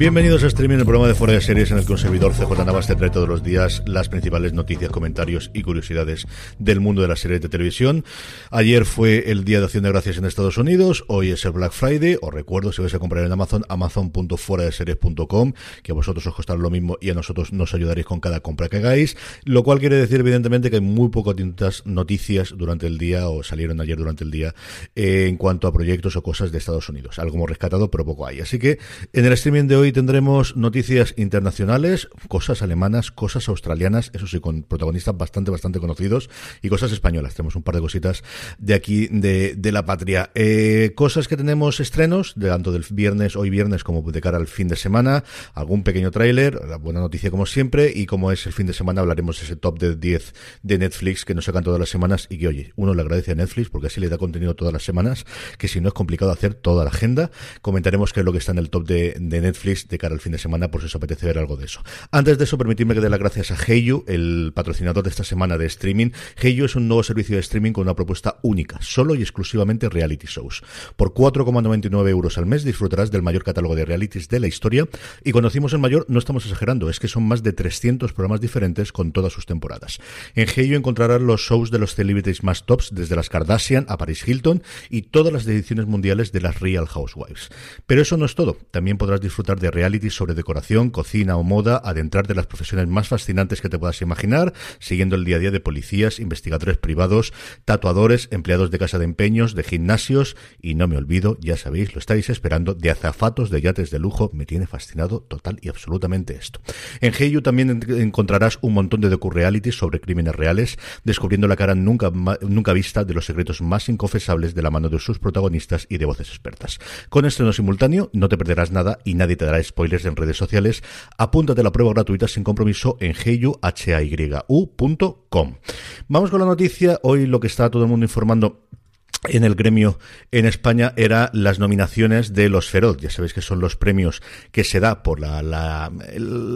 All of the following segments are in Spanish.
Bienvenidos a Streaming, el programa de Fuera de Series en el que un servidor CJ Navas te trae todos los días las principales noticias, comentarios y curiosidades del mundo de las series de televisión. Ayer fue el Día de Acción de Gracias en Estados Unidos, hoy es el Black Friday, os recuerdo si vais a comprar en Amazon, amazon.fueradeseries.com, que a vosotros os costará lo mismo y a nosotros nos ayudaréis con cada compra que hagáis, lo cual quiere decir evidentemente que hay muy pocas noticias durante el día o salieron ayer durante el día eh, en cuanto a proyectos o cosas de Estados Unidos. Algo hemos rescatado, pero poco hay. Así que en el streaming de hoy tendremos noticias internacionales, cosas alemanas, cosas australianas, eso sí, con protagonistas bastante, bastante conocidos, y cosas españolas. Tenemos un par de cositas de aquí, de, la patria. Eh, cosas que tenemos estrenos, de tanto del viernes, hoy viernes, como de cara al fin de semana, algún pequeño tráiler, la buena noticia como siempre, y como es el fin de semana, hablaremos de ese top de 10 de Netflix que nos sacan todas las semanas y que, oye, uno le agradece a Netflix porque así le da contenido todas las semanas, que si no es complicado hacer toda la agenda. Comentaremos qué es lo que está en el top de Netflix de cara al fin de semana, por si os apetece ver algo de eso. Antes de eso, permitidme que dé las gracias a Heyu, el patrocinador de esta semana de streaming. Heyu es un nuevo servicio de streaming con una propuesta única, solo y exclusivamente reality shows. Por 4,99 euros al mes disfrutarás del mayor catálogo de realities de la historia. Y cuando decimos el mayor, no estamos exagerando, es que son más de 300 programas diferentes con todas sus temporadas. En Heyu encontrarás los shows de los celebrities más tops, desde las Kardashian a Paris Hilton y todas las ediciones mundiales de las Real Housewives. Pero eso no es todo. También podrás disfrutar de reality sobre decoración, cocina o moda, adentrar de las profesiones más fascinantes que te puedas imaginar, siguiendo el día a día de policías, investigadores privados, tatuadores, empleados de casa de empeños, de gimnasios y no me olvido, ya sabéis, lo estáis esperando, de azafatos de yates de lujo. Me tiene fascinado total y absolutamente esto. En Heyu también encontrarás un montón de docu-realities sobre crímenes reales, descubriendo la cara nunca, nunca vista de los secretos más inconfesables de la mano de sus protagonistas y de voces expertas. Con estreno simultáneo no te perderás nada y nadie te dará spoilers en redes sociales, apúntate a la prueba gratuita sin compromiso en heyuhayU.com. Vamos con la noticia. Hoy lo que está todo el mundo informando en el gremio en España era las nominaciones de los Feroz. Ya sabéis que son los premios que se da por la, la,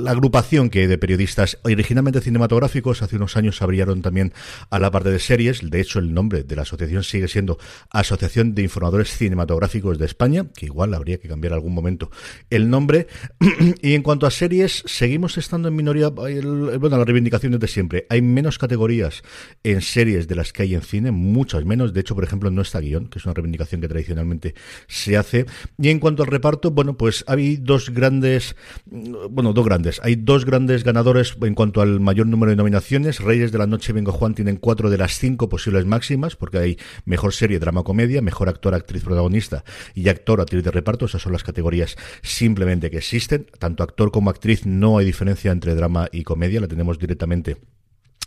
agrupación que de periodistas originalmente cinematográficos. Hace unos años abrieron también a la parte de series. De hecho, el nombre de la asociación sigue siendo Asociación de Informadores Cinematográficos de España, que igual habría que cambiar algún momento el nombre. y en cuanto a series, seguimos estando en minoría. bueno, las reivindicaciones de siempre. Hay menos categorías en series de las que hay en cine, muchas menos. De hecho, por ejemplo, no está guion, que es una reivindicación que tradicionalmente se hace. Y en cuanto al reparto, bueno, pues hay dos grandes, bueno, dos grandes, hay dos grandes ganadores en cuanto al mayor número de nominaciones. Reyes de la Noche Vengo Juan tienen cuatro de las cinco posibles máximas, porque hay mejor serie, drama, comedia, mejor actor, actriz, protagonista y actor, actriz de reparto. Esas son las categorías simplemente que existen. Tanto actor como actriz no hay diferencia entre drama y comedia, la tenemos directamente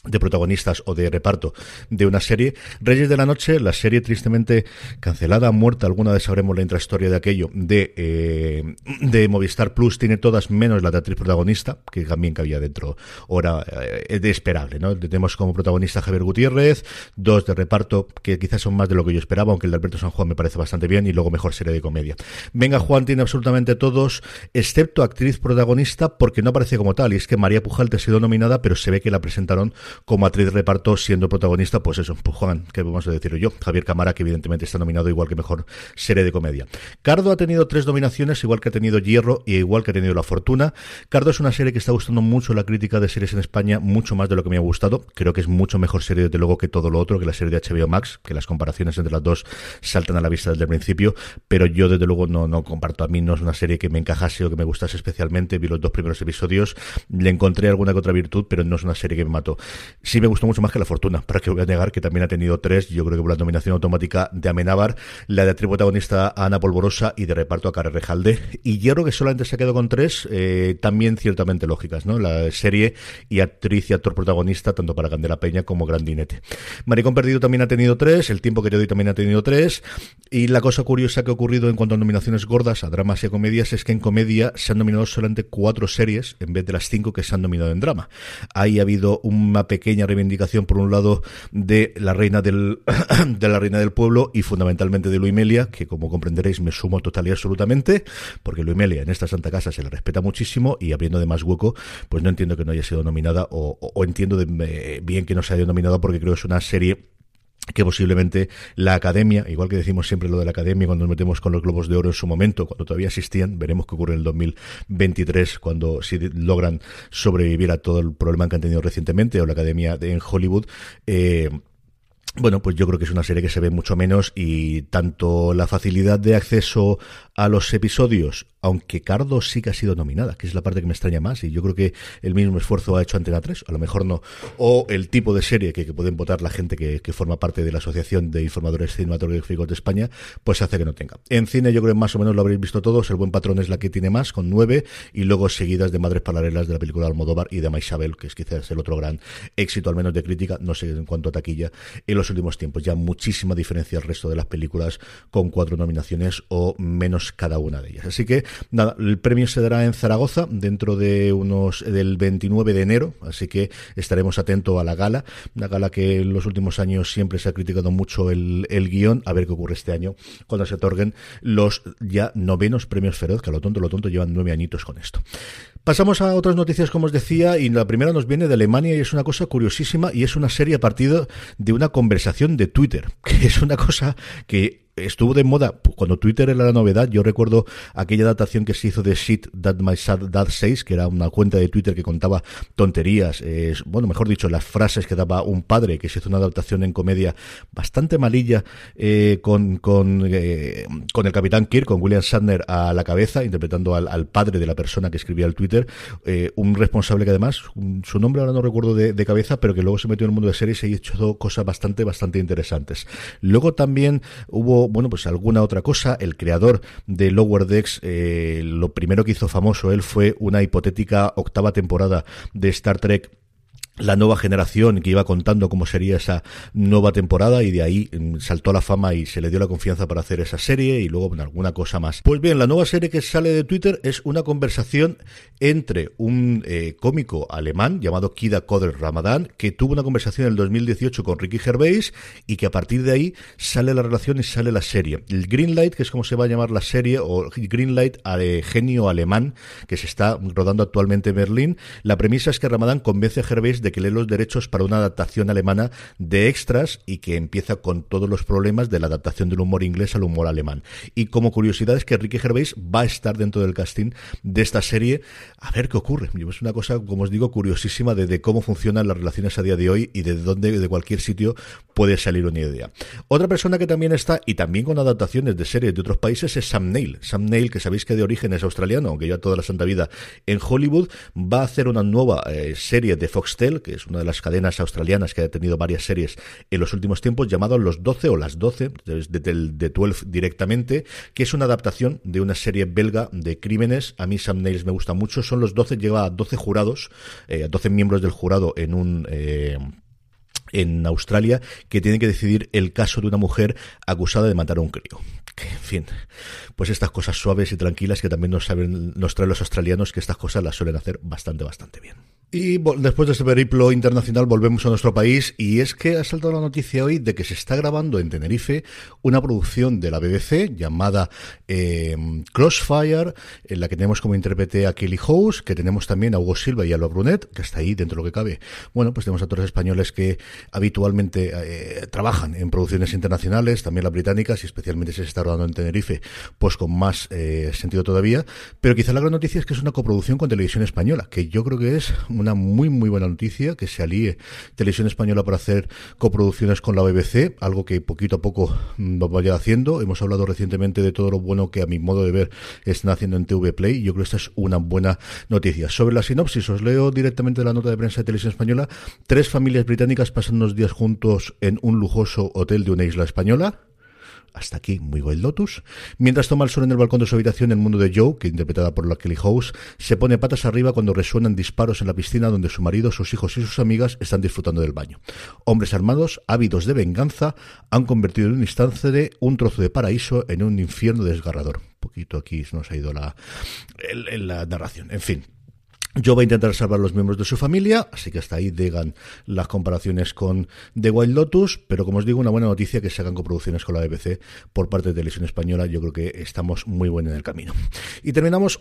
de protagonistas o de reparto de una serie. Reyes de la Noche, la serie tristemente cancelada, muerta, alguna vez sabremos la intrahistoria de aquello, de, eh, de Movistar Plus, tiene todas menos la de actriz protagonista, que también cabía dentro, ahora eh, de esperable, ¿no? Tenemos como protagonista Javier Gutiérrez, dos de reparto que quizás son más de lo que yo esperaba, aunque el de Alberto San Juan me parece bastante bien, y luego mejor serie de comedia. Venga Juan tiene absolutamente todos, excepto actriz protagonista, porque no aparece como tal, y es que María Pujalte ha sido nominada, pero se ve que la presentaron como actriz reparto siendo protagonista, pues eso, pues Juan, ¿qué vamos a decir yo? Javier Camara, que evidentemente está nominado igual que mejor serie de comedia. Cardo ha tenido tres nominaciones, igual que ha tenido Hierro y igual que ha tenido La Fortuna. Cardo es una serie que está gustando mucho la crítica de series en España, mucho más de lo que me ha gustado. Creo que es mucho mejor serie, desde luego, que todo lo otro, que la serie de HBO Max, que las comparaciones entre las dos saltan a la vista desde el principio, pero yo desde luego no, no comparto. A mí no es una serie que me encajase o que me gustase especialmente. Vi los dos primeros episodios, le encontré alguna que otra virtud, pero no es una serie que me mató. Sí me gustó mucho más que La Fortuna, para que voy a negar que también ha tenido tres, yo creo que por la nominación automática de Amenábar, la de actriz protagonista Ana Polvorosa y de reparto a Karen Rejalde. Y yo creo que solamente se ha quedado con tres, eh, también ciertamente lógicas, ¿no? La serie y actriz y actor protagonista, tanto para Candela Peña como Grandinete. Maricón Perdido también ha tenido tres, El tiempo que te también ha tenido tres, y la cosa curiosa que ha ocurrido en cuanto a nominaciones gordas a dramas y a comedias es que en comedia se han nominado solamente cuatro series en vez de las cinco que se han nominado en drama. Ahí ha habido una pequeña reivindicación, por un lado, de la reina del, de la reina del pueblo y fundamentalmente de Luimelia, que como comprenderéis me sumo total y absolutamente, porque Luimelia en esta Santa Casa se le respeta muchísimo y abriendo de más hueco, pues no entiendo que no haya sido nominada o, entiendo de, bien que no se haya nominado porque creo que es una serie que posiblemente la academia, igual que decimos siempre lo de la academia cuando nos metemos con los globos de oro en su momento, cuando todavía existían, veremos qué ocurre en el 2023 cuando si logran sobrevivir a todo el problema que han tenido recientemente o la academia en Hollywood. Eh, bueno, pues yo creo que es una serie que se ve mucho menos y tanto la facilidad de acceso a los episodios aunque Cardo sí que ha sido nominada, que es la parte que me extraña más, y yo creo que el mismo esfuerzo ha hecho Antena 3, a lo mejor no, o el tipo de serie que, pueden votar la gente que, forma parte de la Asociación de Informadores Cinematográficos de España, pues hace que no tenga. En cine yo creo que más o menos lo habréis visto todos, El Buen Patrón es la que tiene más, con nueve, y luego seguidas de Madres Paralelas de la película Almodóvar y de Maisabel, que es quizás el otro gran éxito, al menos de crítica, no sé en cuanto a taquilla, en los últimos tiempos. Ya muchísima diferencia al resto de las películas con cuatro nominaciones o menos cada una de ellas. Así que Nada, el premio se dará en Zaragoza dentro de unos del 29 de enero, así que estaremos atentos a la gala, una gala que en los últimos años siempre se ha criticado mucho el, el guion, a ver qué ocurre este año cuando se otorguen los ya novenos premios Feroz, que a lo tonto, lo tonto llevan nueve añitos con esto. Pasamos a otras noticias, como os decía, y la primera nos viene de Alemania y es una cosa curiosísima y es una serie a partir de una conversación de Twitter, que es una cosa que estuvo de moda cuando Twitter era la novedad. Yo recuerdo aquella adaptación que se hizo de Shit That My Sad Dad Says, que era una cuenta de Twitter que contaba tonterías, eh, bueno, mejor dicho, las frases que daba un padre, que se hizo una adaptación en comedia bastante malilla eh, con, con, eh, con el Capitán Kirk, con William Shatner a la cabeza, interpretando al, al padre de la persona que escribía el Twitter. un responsable que además, su nombre ahora no recuerdo de, de, cabeza, pero que luego se metió en el mundo de series y ha hecho cosas bastante, bastante interesantes. Luego también hubo bueno, pues alguna otra cosa. El creador de Lower Decks, eh, lo primero que hizo famoso él fue una hipotética octava temporada de Star Trek la nueva generación que iba contando cómo sería esa nueva temporada y de ahí mm, saltó la fama y se le dio la confianza para hacer esa serie y luego alguna cosa más. Pues bien, la nueva serie que sale de Twitter es una conversación entre un eh, cómico alemán llamado Kida Koder Ramadan que tuvo una conversación en el 2018 con Ricky Gervais y que a partir de ahí sale la relación y sale la serie. El Greenlight, que es como se va a llamar la serie, o Greenlight de genio alemán que se está rodando actualmente en Berlín, la premisa es que Ramadan convence a Gervais de que lee los derechos para una adaptación alemana de extras y que empieza con todos los problemas de la adaptación del humor inglés al humor alemán. Y como curiosidad es que Ricky Gervais va a estar dentro del casting de esta serie. A ver qué ocurre. Es una cosa, como os digo, curiosísima de, cómo funcionan las relaciones a día de hoy y de dónde, de cualquier sitio, puede salir una idea. Otra persona que también está, y también con adaptaciones de series de otros países, es Sam Neill. Sam Neill, que sabéis que de origen es australiano, aunque ya toda la santa vida en Hollywood, va a hacer una nueva eh, serie de Foxtel que es una de las cadenas australianas que ha tenido varias series en los últimos tiempos, llamado Los 12 o Las 12, de, de, 12 directamente, que es una adaptación de una serie belga de crímenes. A mí Sam Nails me gusta mucho. Son los 12, lleva a 12 jurados, eh, a 12 miembros del jurado en un... Eh, en Australia que tienen que decidir el caso de una mujer acusada de matar a un crío. Que, en fin, pues estas cosas suaves y tranquilas que también nos, saben, traen los australianos, que estas cosas las suelen hacer bastante, bastante bien. Y después de este periplo internacional volvemos a nuestro país y es que ha saltado la noticia hoy de que se está grabando en Tenerife una producción de la BBC llamada eh, Crossfire, en la que tenemos como intérprete a Kelly House, que tenemos también a Hugo Silva y a Alba Brunet, que está ahí dentro de lo que cabe. Bueno, pues tenemos actores españoles que habitualmente eh, trabajan en producciones internacionales, también las británicas, y especialmente se está rodando en Tenerife, pues con más eh, sentido todavía. Pero quizá la gran noticia es que es una coproducción con Televisión Española, que yo creo que es una muy, muy buena noticia, que se alíe Televisión Española para hacer coproducciones con la BBC, algo que poquito a poco mm, lo vaya haciendo. Hemos hablado recientemente de todo lo bueno que a mi modo de ver están haciendo en TV Play, y yo creo que esta es una buena noticia. Sobre la sinopsis, os leo directamente la nota de prensa de Televisión Española. Tres familias británicas pasan unos días juntos en un lujoso hotel de una isla española. Hasta aquí, muy buen Lotus. Mientras toma el sol en el balcón de su habitación, el mundo de Joe, que interpretada por la Kelly House, se pone patas arriba cuando resuenan disparos en la piscina donde su marido, sus hijos y sus amigas están disfrutando del baño. Hombres armados, ávidos de venganza, han convertido en un instante un trozo de paraíso en un infierno desgarrador. Un poquito aquí nos ha ido la, la narración. En fin, yo voy a intentar salvar a los miembros de su familia, así que hasta ahí digan las comparaciones con The Wild Lotus, pero como os digo, una buena noticia que se hagan coproducciones con la BBC por parte de Televisión Española, yo creo que estamos muy buenos en el camino. Y terminamos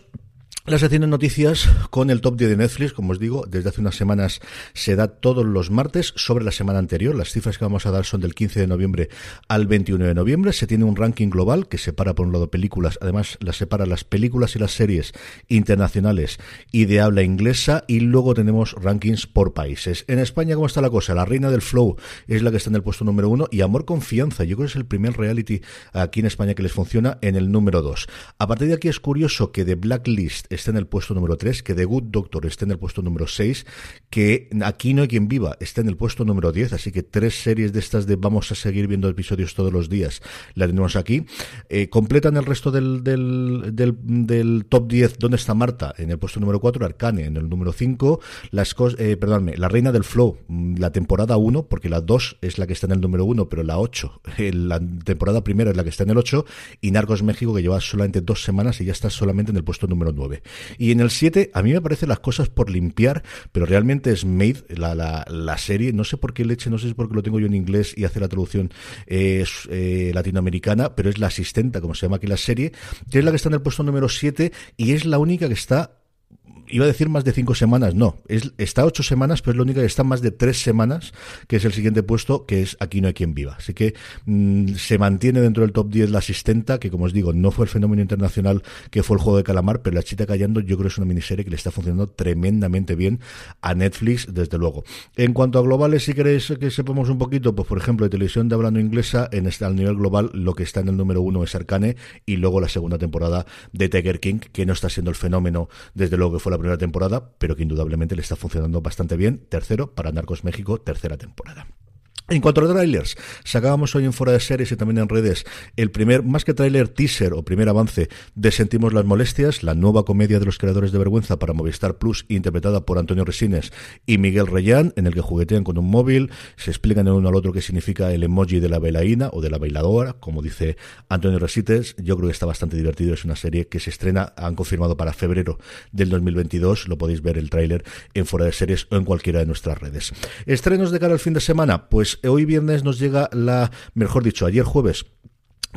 la sección de noticias con el top 10 de Netflix, como os digo, desde hace unas semanas se da todos los martes sobre la semana anterior. Las cifras que vamos a dar son del 15 de noviembre al 21 de noviembre. Se tiene un ranking global que separa por un lado películas, además las separa las películas y las series internacionales y de habla inglesa y luego tenemos rankings por países. En España, ¿cómo está la cosa? La reina del flow es la que está en el puesto número uno y Amor Confianza, yo creo que es el primer reality aquí en España que les funciona en el número dos. A partir de aquí es curioso que The Blacklist esté en el puesto número 3, que The Good Doctor esté en el puesto número 6, que Aquí no hay quien viva esté en el puesto número 10, así que tres series de estas de vamos a seguir viendo episodios todos los días, la tenemos aquí. Eh, completan el resto del, del, del, top 10, ¿dónde está Marta? En el puesto número 4, Arcane en el número 5, las eh, La Reina del Flow, mm, la temporada 1, porque la 2 es la que está en el número 1, pero la 8, eh, la temporada primera es la que está en el 8, y Narcos México, que lleva solamente dos semanas y ya está solamente en el puesto número 9. Y en el 7, a mí me parecen las cosas por limpiar, pero realmente es Made, la, la, la serie, no sé por qué leche, no sé si porque lo tengo yo en inglés y hace la traducción eh, latinoamericana, pero es la asistenta, como se llama aquí la serie, que es la que está en el puesto número 7 y es la única que está iba a decir más de cinco semanas, no, es, está ocho semanas, pero es la única que está más de tres semanas, que es el siguiente puesto, que es Aquí no hay quien viva. Así que mm, se mantiene dentro del top 10 la asistenta, que como os digo, no fue el fenómeno internacional que fue el juego de calamar, pero La Chita Callando yo creo que es una miniserie que le está funcionando tremendamente bien a Netflix, desde luego. En cuanto a globales, si queréis que sepamos un poquito, pues por ejemplo, de televisión de hablando inglesa, en este, al nivel global, lo que está en el número uno es Arcane, y luego la segunda temporada de Tiger King, que no está siendo el fenómeno, desde luego que fue la primera temporada, pero que indudablemente le está funcionando bastante bien. Tercero, para Narcos México, tercera temporada. En cuanto a trailers, sacábamos hoy en Fuera de Series y también en redes el primer, más que trailer, teaser o primer avance de Sentimos las Molestias, la nueva comedia de los creadores de vergüenza para Movistar Plus, interpretada por Antonio Resines y Miguel Reyán, en el que juguetean con un móvil, se explican el uno al otro qué significa el emoji de la bailarina o de la bailadora, como dice Antonio Resines. Yo creo que está bastante divertido, es una serie que se estrena, han confirmado para febrero del 2022, lo podéis ver el tráiler en Fuera de Series o en cualquiera de nuestras redes. Estrenos de cara al fin de semana, pues hoy viernes nos llega la, mejor dicho, ayer jueves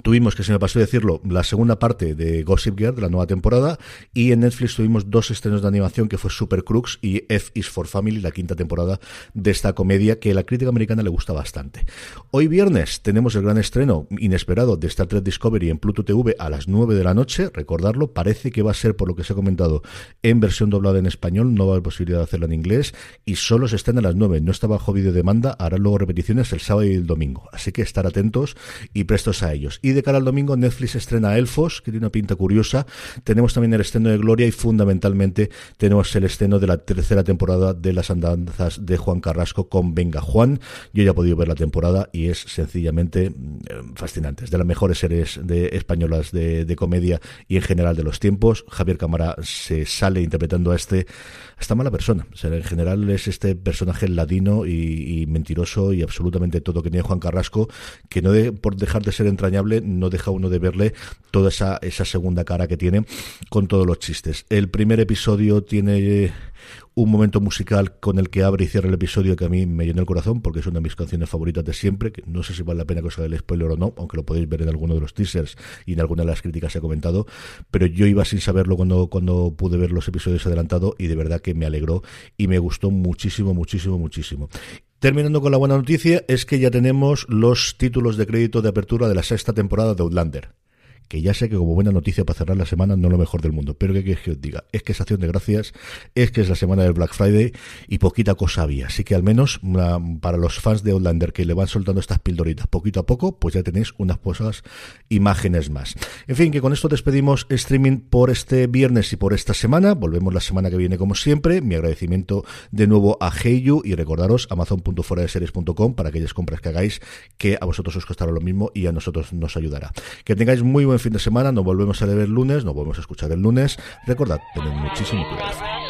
Tuvimos, que se me pasó decirlo, la segunda parte de Gossip Girl, de la nueva temporada, y en Netflix tuvimos dos estrenos de animación, que fue Super Crux y F is for Family, la quinta temporada de esta comedia, que a la crítica americana le gusta bastante. Hoy viernes tenemos el gran estreno inesperado de Star Trek Discovery en Pluto TV a las 9 de la noche, recordarlo, parece que va a ser, por lo que se ha comentado, en versión doblada en español, no va a haber posibilidad de hacerla en inglés, y solo se estrena a las 9, no está bajo demanda hará luego repeticiones el sábado y el domingo, así que estar atentos y prestos a ellos. De cara al domingo, Netflix estrena Elfos, que tiene una pinta curiosa. Tenemos también el estreno de Gloria y fundamentalmente tenemos el estreno de la tercera temporada de las andanzas de Juan Carrasco con Venga Juan. Yo ya he podido ver la temporada y es sencillamente mm, fascinante. Es de las mejores series de, españolas de, comedia y en general de los tiempos. Javier Cámara se sale interpretando a este esta mala persona. En general es este personaje ladino y, mentiroso y absolutamente todo que tiene Juan Carrasco, que no de, por dejar de ser entrañable, no deja uno de verle toda esa, esa segunda cara que tiene con todos los chistes. El primer episodio tiene un momento musical con el que abre y cierra el episodio que a mí me llena el corazón porque es una de mis canciones favoritas de siempre, que no sé si vale la pena que os haga el spoiler o no, aunque lo podéis ver en alguno de los teasers y en alguna de las críticas se ha comentado, pero yo iba sin saberlo cuando, cuando pude ver los episodios adelantado y de verdad que me alegró y me gustó muchísimo, muchísimo, muchísimo. Terminando con la buena noticia, es que ya tenemos los títulos de crédito de apertura de la sexta temporada de Outlander que ya sé que como buena noticia para cerrar la semana no lo mejor del mundo, pero ¿qué quieres que os diga? Es que es acción de gracias, es que es la semana del Black Friday y poquita cosa había. Así que al menos para los fans de Outlander que le van soltando estas pildoritas poquito a poco, pues ya tenéis unas cosas, imágenes más. En fin, que con esto despedimos streaming por este viernes y por esta semana. Volvemos la semana que viene como siempre. Mi agradecimiento de nuevo a Heyu y recordaros amazon.foradeseries.com para aquellas compras que hagáis que a vosotros os costará lo mismo y a nosotros nos ayudará. Que tengáis muy buen fin de semana, nos volvemos a ver el lunes, nos volvemos a escuchar el lunes. Recordad, tened muchísimo cuidado.